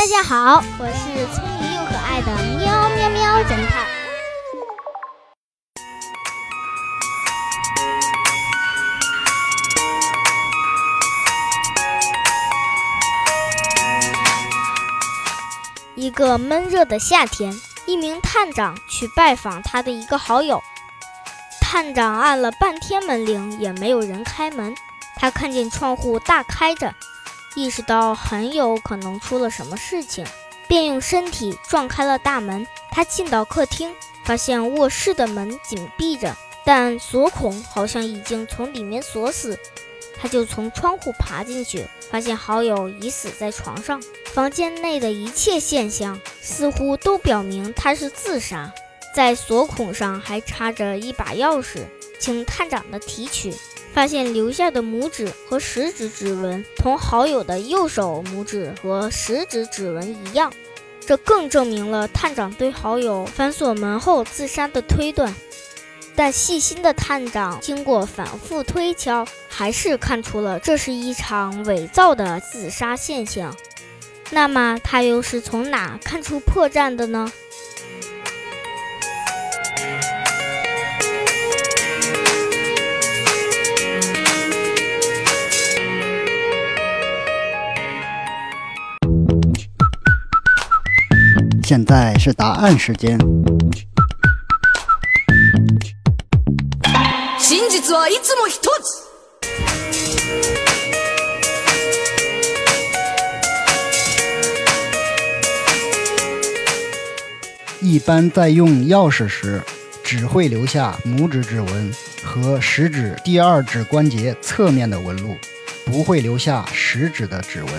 大家好，我是聪明又可爱的喵喵喵侦探。一个闷热的夏天，一名探长去拜访他的一个好友。探长按了半天门铃，也没有人开门。他看见窗户大开着，意识到很有可能出了什么事情，便用身体撞开了大门。他进到客厅，发现卧室的门紧闭着，但锁孔好像已经从里面锁死。他就从窗户爬进去，发现好友已死在床上。房间内的一切现象似乎都表明他是自杀。在锁孔上还插着一把钥匙，请探长的提取，发现留下的拇指和食指指纹同好友的右手拇指和食指指纹一样，这更证明了探长对好友反锁门后自杀的推断。但细心的探长经过反复推敲，还是看出了这是一场伪造的自杀现象。那么他又是从哪看出破绽的呢？现在是答案时间。真実はいつも一つ。一般在用钥匙时，只会留下拇指指纹和食指第二指关节侧面的纹路，不会留下食指的指纹。